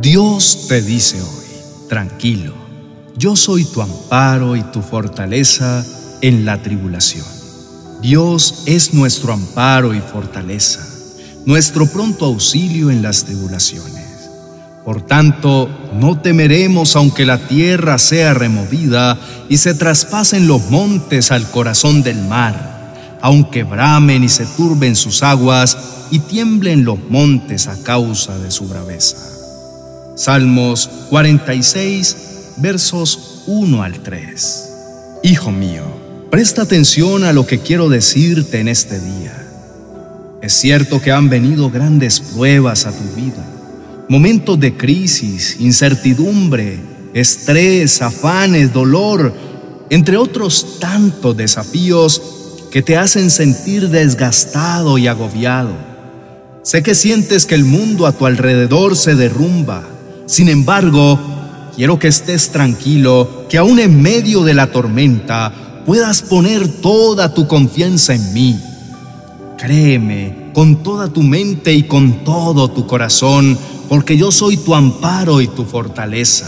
Dios te dice hoy, tranquilo, yo soy tu amparo y tu fortaleza en la tribulación. Dios es nuestro amparo y fortaleza, nuestro pronto auxilio en las tribulaciones. Por tanto, no temeremos aunque la tierra sea removida y se traspasen los montes al corazón del mar, aunque bramen y se turben sus aguas y tiemblen los montes a causa de su braveza. Salmos 46, versos 1 al 3. Hijo mío, presta atención a lo que quiero decirte en este día. Es cierto que han venido grandes pruebas a tu vida momentos de crisis, incertidumbre, estrés, afanes, dolor, entre otros tantos desafíos que te hacen sentir desgastado y agobiado. Sé que sientes que el mundo a tu alrededor se derrumba. Sin embargo, quiero que estés tranquilo, que aún en medio de la tormenta puedas poner toda tu confianza en mí. Créeme con toda tu mente y con todo tu corazón porque yo soy tu amparo y tu fortaleza.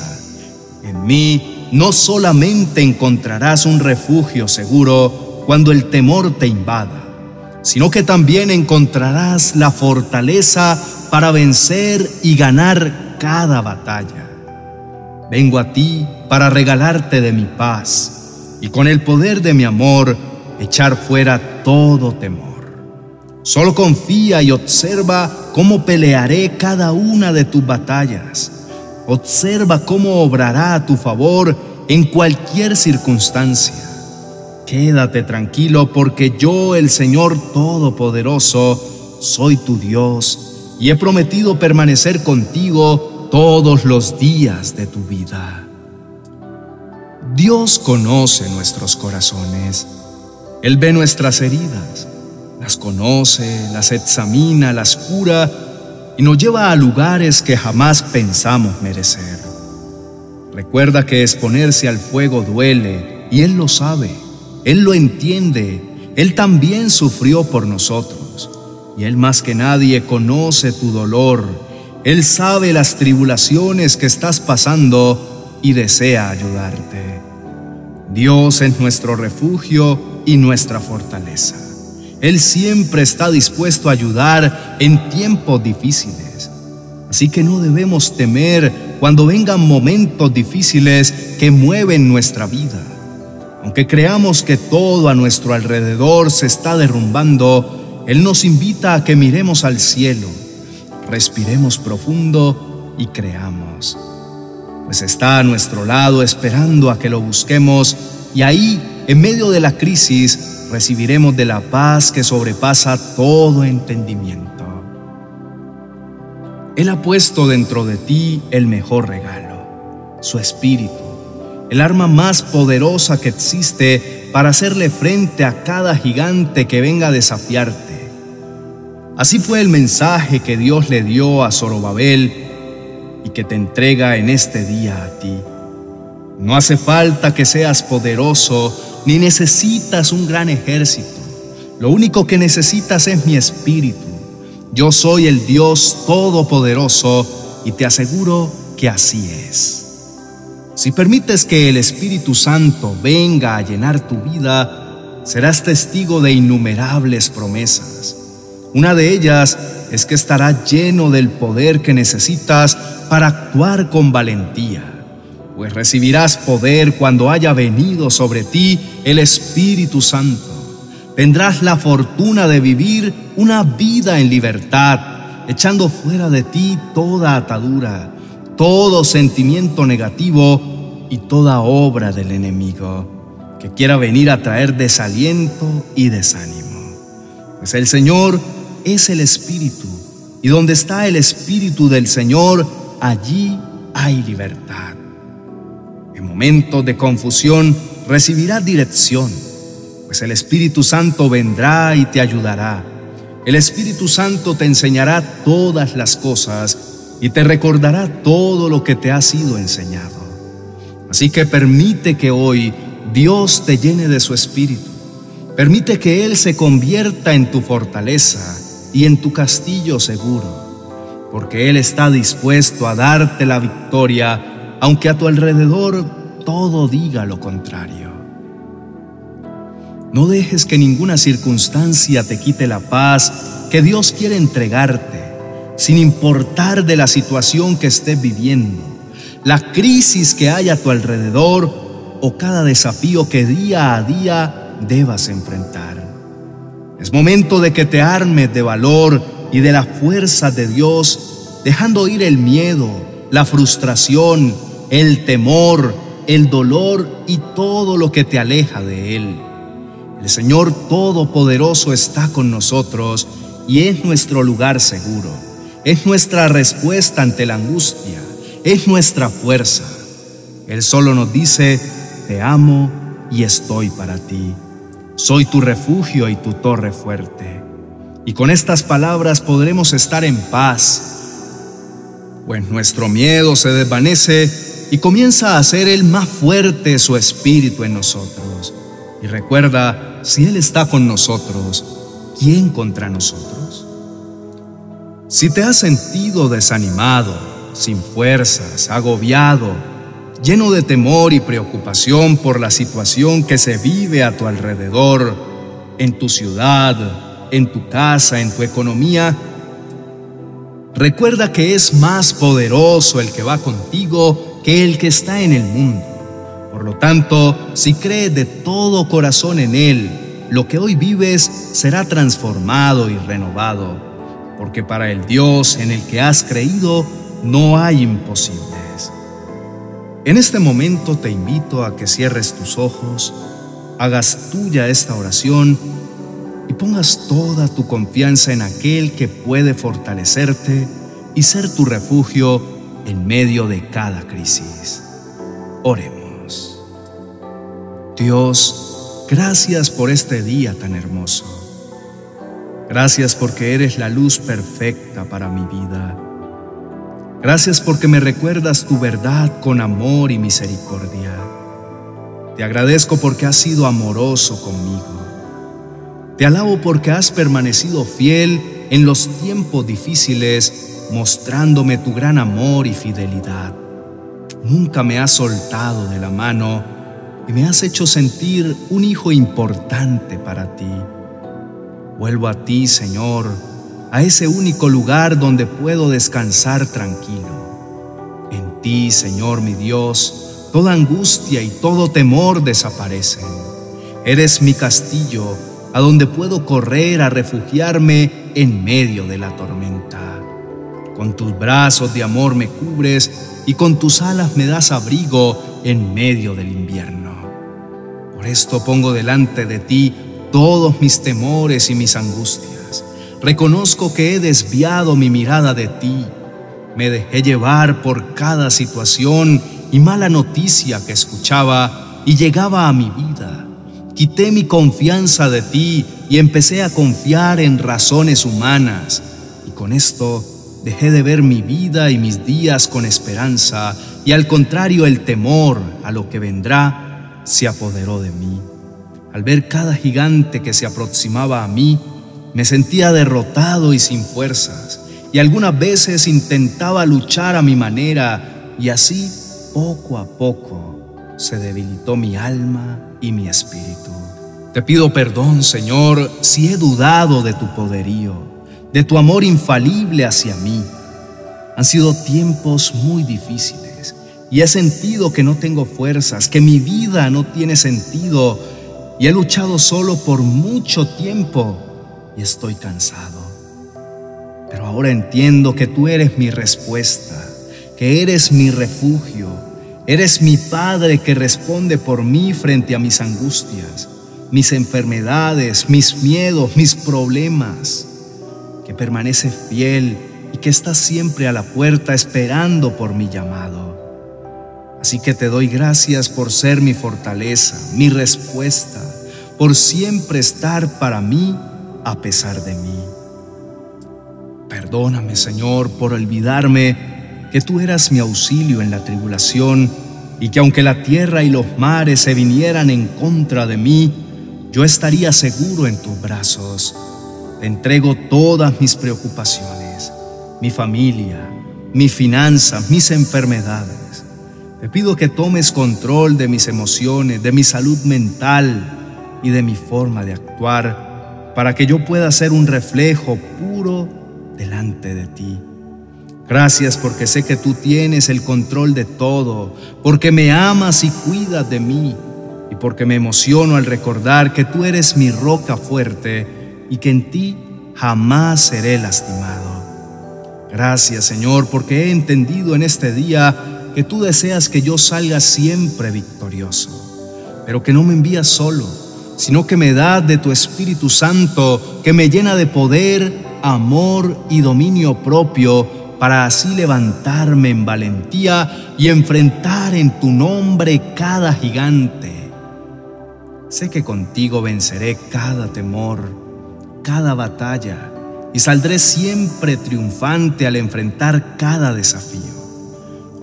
En mí no solamente encontrarás un refugio seguro cuando el temor te invada, sino que también encontrarás la fortaleza para vencer y ganar cada batalla. Vengo a ti para regalarte de mi paz y con el poder de mi amor echar fuera todo temor. Solo confía y observa cómo pelearé cada una de tus batallas. Observa cómo obrará a tu favor en cualquier circunstancia. Quédate tranquilo porque yo, el Señor Todopoderoso, soy tu Dios y he prometido permanecer contigo todos los días de tu vida. Dios conoce nuestros corazones. Él ve nuestras heridas las conoce, las examina, las cura y nos lleva a lugares que jamás pensamos merecer. Recuerda que exponerse al fuego duele y Él lo sabe, Él lo entiende, Él también sufrió por nosotros y Él más que nadie conoce tu dolor, Él sabe las tribulaciones que estás pasando y desea ayudarte. Dios es nuestro refugio y nuestra fortaleza. Él siempre está dispuesto a ayudar en tiempos difíciles. Así que no debemos temer cuando vengan momentos difíciles que mueven nuestra vida. Aunque creamos que todo a nuestro alrededor se está derrumbando, Él nos invita a que miremos al cielo, respiremos profundo y creamos. Pues está a nuestro lado esperando a que lo busquemos y ahí, en medio de la crisis, recibiremos de la paz que sobrepasa todo entendimiento. Él ha puesto dentro de ti el mejor regalo, su espíritu, el arma más poderosa que existe para hacerle frente a cada gigante que venga a desafiarte. Así fue el mensaje que Dios le dio a Zorobabel y que te entrega en este día a ti. No hace falta que seas poderoso ni necesitas un gran ejército. Lo único que necesitas es mi espíritu. Yo soy el Dios Todopoderoso y te aseguro que así es. Si permites que el Espíritu Santo venga a llenar tu vida, serás testigo de innumerables promesas. Una de ellas es que estarás lleno del poder que necesitas para actuar con valentía pues recibirás poder cuando haya venido sobre ti el Espíritu Santo. Tendrás la fortuna de vivir una vida en libertad, echando fuera de ti toda atadura, todo sentimiento negativo y toda obra del enemigo que quiera venir a traer desaliento y desánimo. Pues el Señor es el Espíritu, y donde está el Espíritu del Señor, allí hay libertad. En momentos de confusión recibirás dirección, pues el Espíritu Santo vendrá y te ayudará. El Espíritu Santo te enseñará todas las cosas y te recordará todo lo que te ha sido enseñado. Así que permite que hoy Dios te llene de su Espíritu. Permite que Él se convierta en tu fortaleza y en tu castillo seguro. porque Él está dispuesto a darte la victoria, aunque a tu alrededor todo diga lo contrario. No dejes que ninguna circunstancia te quite la paz que Dios quiere entregarte, sin importar de la situación que estés viviendo, la crisis que hay a tu alrededor o cada desafío que día a día debas enfrentar. Es momento de que te armes de valor y de la fuerza de Dios, dejando ir el miedo, la frustración, el temor, el dolor y todo lo que te aleja de Él. El Señor Todopoderoso está con nosotros y es nuestro lugar seguro. Es nuestra respuesta ante la angustia. Es nuestra fuerza. Él solo nos dice, te amo y estoy para ti. Soy tu refugio y tu torre fuerte. Y con estas palabras podremos estar en paz, pues nuestro miedo se desvanece y comienza a ser el más fuerte su espíritu en nosotros. Y recuerda, si Él está con nosotros, ¿quién contra nosotros? Si te has sentido desanimado, sin fuerzas, agobiado, lleno de temor y preocupación por la situación que se vive a tu alrededor, en tu ciudad, en tu casa, en tu economía, recuerda que es más poderoso el que va contigo que el que está en el mundo. Por lo tanto, si crees de todo corazón en Él, lo que hoy vives será transformado y renovado, porque para el Dios en el que has creído no hay imposibles. En este momento te invito a que cierres tus ojos, hagas tuya esta oración y pongas toda tu confianza en aquel que puede fortalecerte y ser tu refugio en medio de cada crisis. Oremos. Dios, gracias por este día tan hermoso. Gracias porque eres la luz perfecta para mi vida. Gracias porque me recuerdas tu verdad con amor y misericordia. Te agradezco porque has sido amoroso conmigo. Te alabo porque has permanecido fiel en los tiempos difíciles, mostrándome tu gran amor y fidelidad. Nunca me has soltado de la mano y me has hecho sentir un hijo importante para ti. Vuelvo a ti, Señor, a ese único lugar donde puedo descansar tranquilo. En ti, Señor mi Dios, toda angustia y todo temor desaparecen. Eres mi castillo a donde puedo correr a refugiarme en medio de la tormenta. Con tus brazos de amor me cubres y con tus alas me das abrigo en medio del invierno. Por esto pongo delante de ti todos mis temores y mis angustias. Reconozco que he desviado mi mirada de ti. Me dejé llevar por cada situación y mala noticia que escuchaba y llegaba a mi vida Quité mi confianza de ti y empecé a confiar en razones humanas. Y con esto dejé de ver mi vida y mis días con esperanza y al contrario el temor a lo que vendrá se apoderó de mí. Al ver cada gigante que se aproximaba a mí, me sentía derrotado y sin fuerzas, y algunas veces intentaba luchar a mi manera, y así, poco a poco, se debilitó mi alma y mi espíritu. Te pido perdón, Señor, si he dudado de tu poderío, de tu amor infalible hacia mí. Han sido tiempos muy difíciles y he sentido que no tengo fuerzas, que mi vida no tiene sentido y he luchado solo por mucho tiempo estoy cansado. Pero ahora entiendo que tú eres mi respuesta, que eres mi refugio Eres mi Padre que responde por mí frente a mis angustias, mis enfermedades, mis miedos, mis problemas, que permanece fiel y que está siempre a la puerta esperando por mi llamado. Así que te doy gracias por ser mi fortaleza, mi respuesta, por siempre estar para mí a pesar de mí. Perdóname, Señor, por olvidarme que tú eras mi auxilio en la tribulación y que aunque la tierra y los mares se vinieran en contra de mí, yo estaría seguro en tus brazos. Te entrego todas mis preocupaciones. mi familia, mis finanzas, mis enfermedades. Te pido que tomes control de mis emociones, de mi salud mental y de mi forma de actuar para que yo pueda ser un reflejo puro delante de ti. Gracias porque sé que tú tienes el control de todo, porque me amas y cuidas de mí y porque me emociono al recordar que tú eres mi roca fuerte y que en ti jamás seré lastimado. Gracias Señor porque he entendido en este día que tú deseas que yo salga siempre victorioso, pero que no me envías solo, sino que me das de tu Espíritu Santo que me llena de poder, amor y dominio propio para así levantarme en valentía y enfrentar en tu nombre cada gigante. Sé que contigo venceré cada temor, cada batalla y saldré siempre triunfante al enfrentar cada desafío.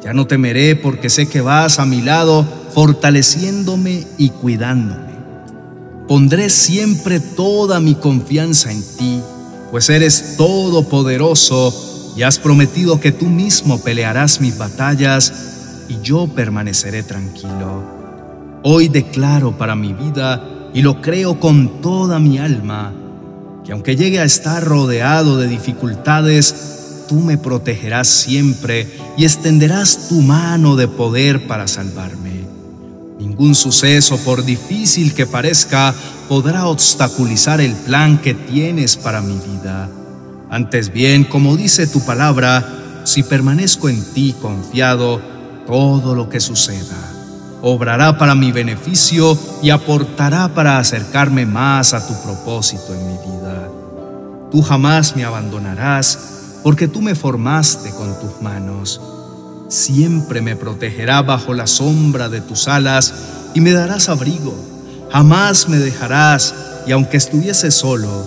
Ya no temeré porque sé que vas a mi lado fortaleciéndome y cuidándome. Pondré siempre toda mi confianza en ti, pues eres todopoderoso y has prometido que tú mismo pelearás mis batallas y yo permaneceré tranquilo. Hoy declaro para mi vida y lo creo con toda mi alma que aunque llegue a estar rodeado de dificultades, tú me protegerás siempre y extenderás tu mano de poder para salvarme. Ningún suceso, por difícil que parezca, podrá obstaculizar el plan que tienes para mi vida. Antes bien, como dice tu palabra, si permanezco en ti confiado, todo lo que suceda obrará para mi beneficio y aportará para acercarme más a tu propósito en mi vida. Tú jamás me abandonarás porque tú me formaste con tus manos. Siempre me protegerá bajo la sombra de tus alas y me darás abrigo. Jamás me dejarás y aunque estuviese solo,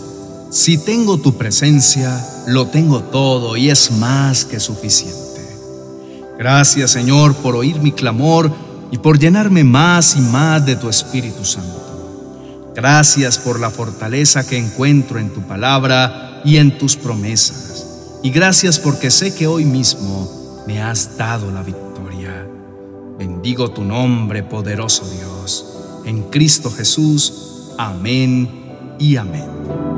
si tengo tu presencia, lo tengo todo y es más que suficiente. Gracias Señor por oír mi clamor y por llenarme más y más de tu Espíritu Santo. Gracias por la fortaleza que encuentro en tu palabra y en tus promesas. Y gracias porque sé que hoy mismo me has dado la victoria. Bendigo tu nombre, poderoso Dios. En Cristo Jesús. Amén y amén.